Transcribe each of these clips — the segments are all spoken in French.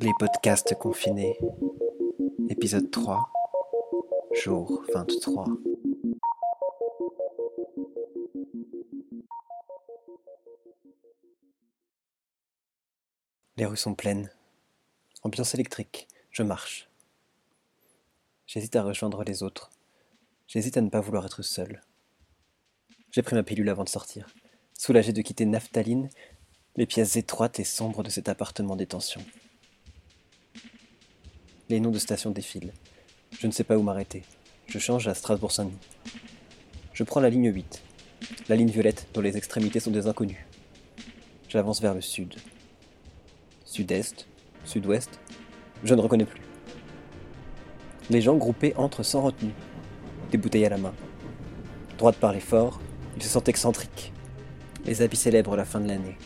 Les podcasts confinés. Épisode 3. Jour 23. Les rues sont pleines. Ambiance électrique. Je marche. J'hésite à rejoindre les autres. J'hésite à ne pas vouloir être seul. J'ai pris ma pilule avant de sortir, soulagé de quitter Naphtaline, les pièces étroites et sombres de cet appartement détention. Les noms de stations défilent. Je ne sais pas où m'arrêter. Je change à Strasbourg-Saint-Denis. Je prends la ligne 8, la ligne violette dont les extrémités sont des inconnus. J'avance vers le sud. Sud-est, sud-ouest, je ne reconnais plus. Les gens groupés entrent sans retenue, des bouteilles à la main. Droit de parler fort, ils se sentent excentriques. Les habits célèbrent la fin de l'année.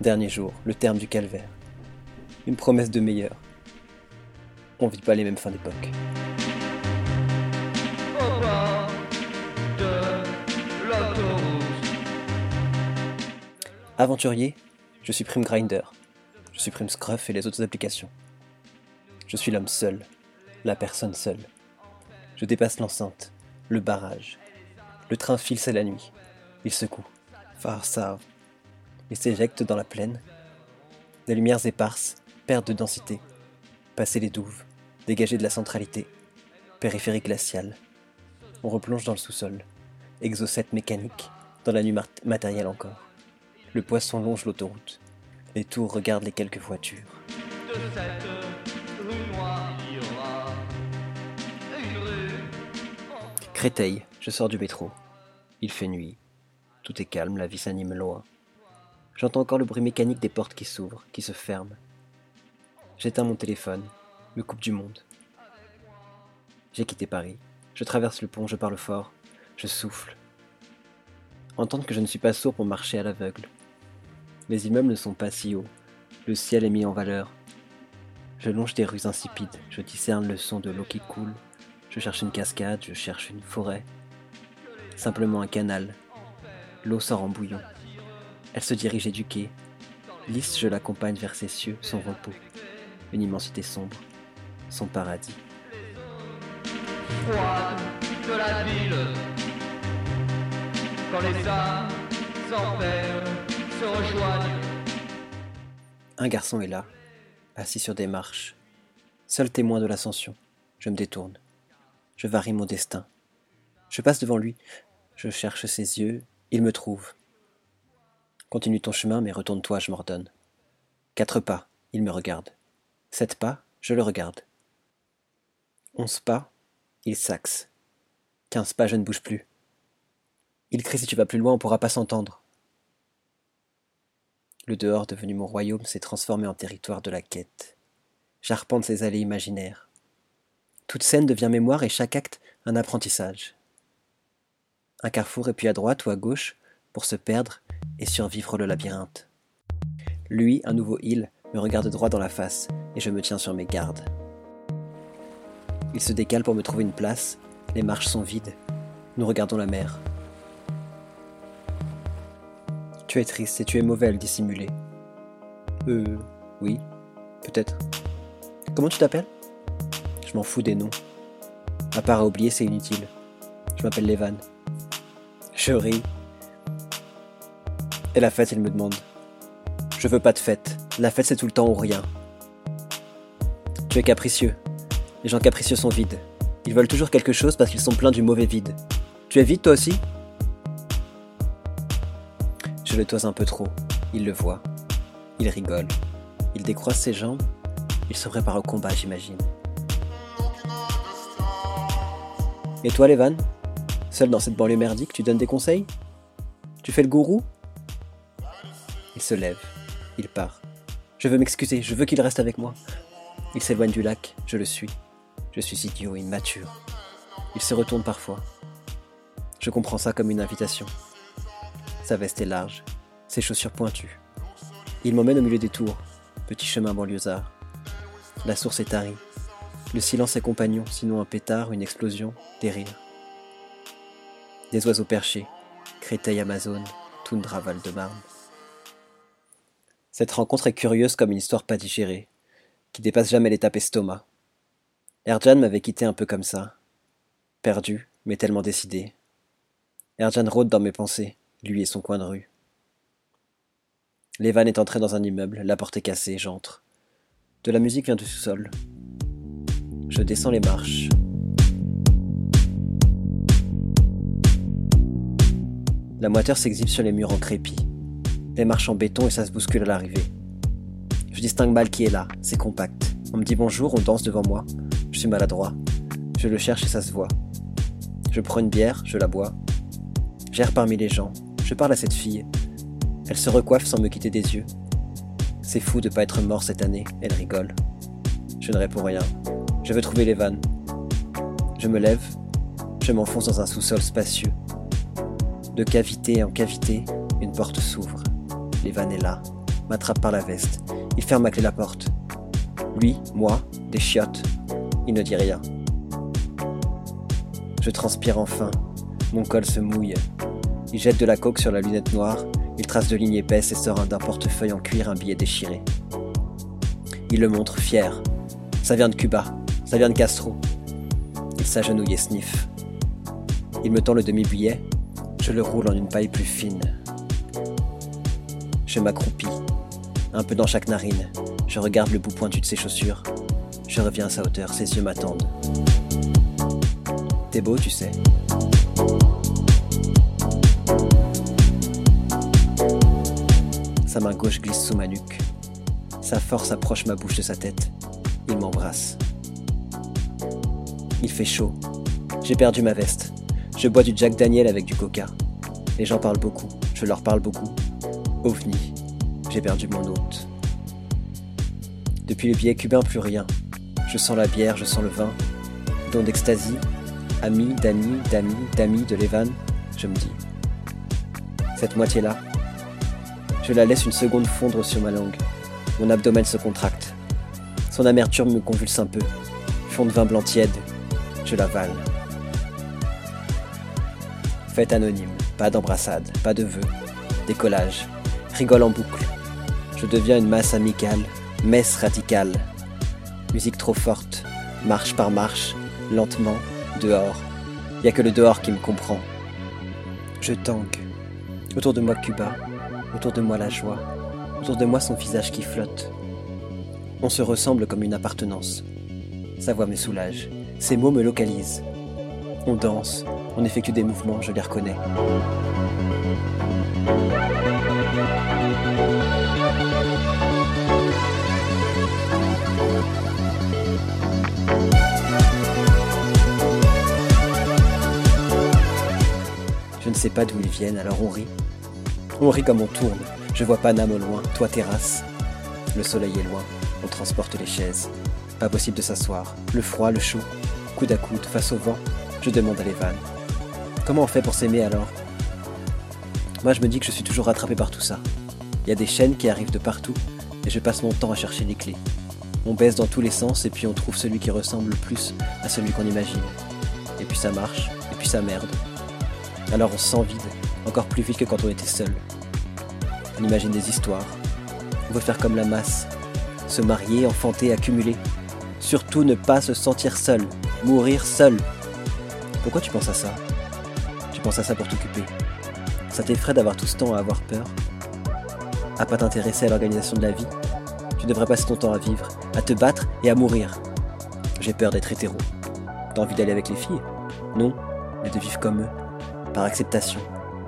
Dernier jour, le terme du calvaire. Une promesse de meilleur. On vit pas les mêmes fins d'époque. Aventurier, je supprime Grinder. Je supprime Scruff et les autres applications. Je suis l'homme seul, la personne seule. Je dépasse l'enceinte, le barrage, le train file, c'est la nuit. Il secoue. ça. Il s'éjecte dans la plaine. Des lumières éparses, perte de densité. Passer les douves, dégager de la centralité. Périphérie glaciale. On replonge dans le sous-sol. Exocète mécanique, dans la nuit matérielle encore. Le poisson longe l'autoroute. Les tours regardent les quelques voitures. Créteil, je sors du métro. Il fait nuit. Tout est calme, la vie s'anime loin. J'entends encore le bruit mécanique des portes qui s'ouvrent, qui se ferment. J'éteins mon téléphone, me coupe du monde. J'ai quitté Paris. Je traverse le pont, je parle fort, je souffle. Entendre que je ne suis pas sourd pour marcher à l'aveugle. Les immeubles ne sont pas si hauts. Le ciel est mis en valeur. Je longe des rues insipides, je discerne le son de l'eau qui coule, je cherche une cascade, je cherche une forêt. Simplement un canal. L'eau sort en bouillon. Elle se dirige du. Lisse, je l'accompagne vers ses cieux, son repos. Une immensité sombre. Son paradis. Quand les rejoignent. Un garçon est là, assis sur des marches. Seul témoin de l'ascension. Je me détourne. Je varie mon destin. Je passe devant lui, je cherche ses yeux, il me trouve. Continue ton chemin, mais retourne-toi, je m'ordonne. Quatre pas, il me regarde. Sept pas, je le regarde. Onze pas, il s'axe. Quinze pas, je ne bouge plus. Il crie si tu vas plus loin, on pourra pas s'entendre. Le dehors devenu mon royaume s'est transformé en territoire de la quête. J'arpente ces allées imaginaires. Toute scène devient mémoire et chaque acte un apprentissage. Un carrefour et puis à droite ou à gauche pour se perdre et survivre le labyrinthe. Lui, un nouveau île, me regarde droit dans la face et je me tiens sur mes gardes. Il se décale pour me trouver une place, les marches sont vides, nous regardons la mer. Tu es triste et tu es mauvais à. Euh, oui, peut-être. Comment tu t'appelles? Je m'en fous des noms. À part à oublier, c'est inutile. Je m'appelle Levan. Je ris. Et la fête, il me demande. Je veux pas de fête. La fête, c'est tout le temps ou rien. Tu es capricieux. Les gens capricieux sont vides. Ils veulent toujours quelque chose parce qu'ils sont pleins du mauvais vide. Tu es vide toi aussi? Je le toise un peu trop. Il le voit. Il rigole. Il décroise ses jambes. Il se prépare au combat, j'imagine. Et toi, Levan? Seul dans cette banlieue merdique, tu donnes des conseils? Tu fais le gourou? Il se lève. Il part. Je veux m'excuser, je veux qu'il reste avec moi. Il s'éloigne du lac, je le suis. Je suis idiot, immature. Il se retourne parfois. Je comprends ça comme une invitation. Sa veste est large, ses chaussures pointues. Il m'emmène au milieu des tours, petit chemin banlieusard. La source est tarie, le silence est compagnon, sinon un pétard, une explosion, des rires. Des oiseaux perchés, Créteil Amazon, Toundra Val de Marne. Cette rencontre est curieuse comme une histoire pas digérée, qui dépasse jamais l'étape estomac. Erjan m'avait quitté un peu comme ça, perdu, mais tellement décidé. Erjan rôde dans mes pensées, lui et son coin de rue. Levan est entré dans un immeuble, la porte est cassée, j'entre. De la musique vient du sous-sol. Je descends les marches. La moiteur s'exhibe sur les murs en crépi. Les marches en béton et ça se bouscule à l'arrivée. Je distingue mal qui est là, c'est compact. On me dit bonjour, on danse devant moi. Je suis maladroit. Je le cherche et ça se voit. Je prends une bière, je la bois. J'erre parmi les gens. Je parle à cette fille. Elle se recoiffe sans me quitter des yeux. C'est fou de pas être mort cette année, elle rigole. Je ne réponds rien. Je veux trouver les vannes. Je me lève, je m'enfonce dans un sous-sol spacieux. De cavité en cavité, une porte s'ouvre. Est là, m'attrape par la veste. Il ferme à clé la porte. Lui, moi, des chiottes. Il ne dit rien. Je transpire enfin. Mon col se mouille. Il jette de la coke sur la lunette noire il trace de lignes épaisses et sort d'un portefeuille en cuir un billet déchiré. Il le montre, fier. Ça vient de Cuba, ça vient de Castro. Il s'agenouille et sniffe. Il me tend le demi-billet, je le roule en une paille plus fine. Je m'accroupis, un peu dans chaque narine. Je regarde le bout pointu de ses chaussures. Je reviens à sa hauteur, ses yeux m'attendent. T'es beau, tu sais. Sa main gauche glisse sous ma nuque. Sa force approche ma bouche de sa tête. Il m'embrasse. Il fait chaud. J'ai perdu ma veste. Je bois du Jack Daniel avec du coca. Les gens parlent beaucoup. Je leur parle beaucoup. OVNI. J'ai perdu mon hôte. Depuis le billet cubain, plus rien. Je sens la bière, je sens le vin. Don d'extasie. Ami, d'amis, d'amis, d'amis de Levan. Je me dis. Cette moitié-là, je la laisse une seconde fondre sur ma langue. Mon abdomen se contracte. Son amertume me convulse un peu. Fond de vin blanc tiède. Je l'avale. Fête anonyme. Pas d'embrassade. Pas de vœux. Décollage. Rigole en boucle. Je deviens une masse amicale. Messe radicale. Musique trop forte. Marche par marche. Lentement. Dehors. Y a que le dehors qui me comprend. Je tangue. Autour de moi Cuba, Autour de moi la joie, autour de moi son visage qui flotte. On se ressemble comme une appartenance. Sa voix me soulage, ses mots me localisent. On danse, on effectue des mouvements, je les reconnais. Je ne sais pas d'où ils viennent, alors on rit. On rit comme on tourne. Je vois Paname au loin, toi terrasse. Le soleil est loin. On transporte les chaises. Pas possible de s'asseoir. Le froid, le chaud. Coude à coude, face au vent. Je demande à Levan. Comment on fait pour s'aimer alors? Moi je me dis que je suis toujours rattrapé par tout ça. Il y a des chaînes qui arrivent de partout et je passe mon temps à chercher les clés. On baisse dans tous les sens et puis on trouve celui qui ressemble le plus à celui qu'on imagine. Et puis ça marche, et puis ça merde. Alors on se sent vide, encore plus vite que quand on était seul. On imagine des histoires. On veut faire comme la masse. Se marier, enfanter, accumuler. Surtout ne pas se sentir seul. Mourir seul. Pourquoi tu penses à ça? Tu penses à ça pour t'occuper? Ça t'effraie d'avoir tout ce temps à avoir peur? À pas t'intéresser à l'organisation de la vie? Tu devrais passer ton temps à vivre, à te battre et à mourir. J'ai peur d'être hétéro. T'as envie d'aller avec les filles? Non, mais de vivre comme eux. Par acceptation,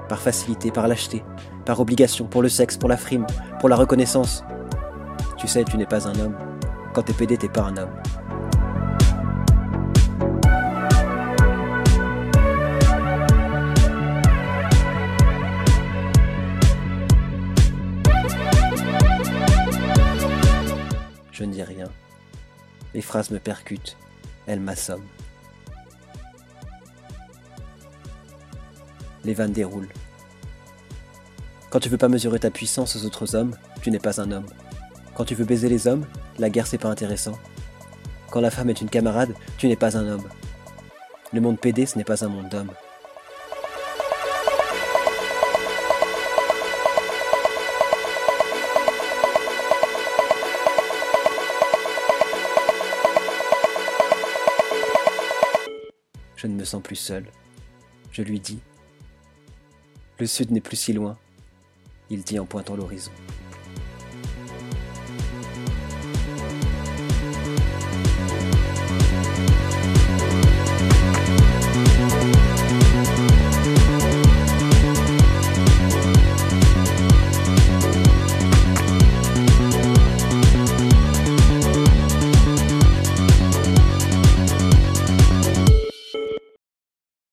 par facilité, par lâcheté, par obligation, pour le sexe, pour la frime, pour la reconnaissance. Tu sais, tu n'es pas un homme. Quand t'es pédé, t'es pas un homme. Je ne dis rien. Les phrases me percutent. Elles m'assomment. Les vannes déroulent. Quand tu veux pas mesurer ta puissance aux autres hommes, tu n'es pas un homme. Quand tu veux baiser les hommes, la guerre c'est pas intéressant. Quand la femme est une camarade, tu n'es pas un homme. Le monde pédé, ce n'est pas un monde d'hommes. Je ne me sens plus seul. Je lui dis. Le sud n'est plus si loin, il dit en pointant l'horizon.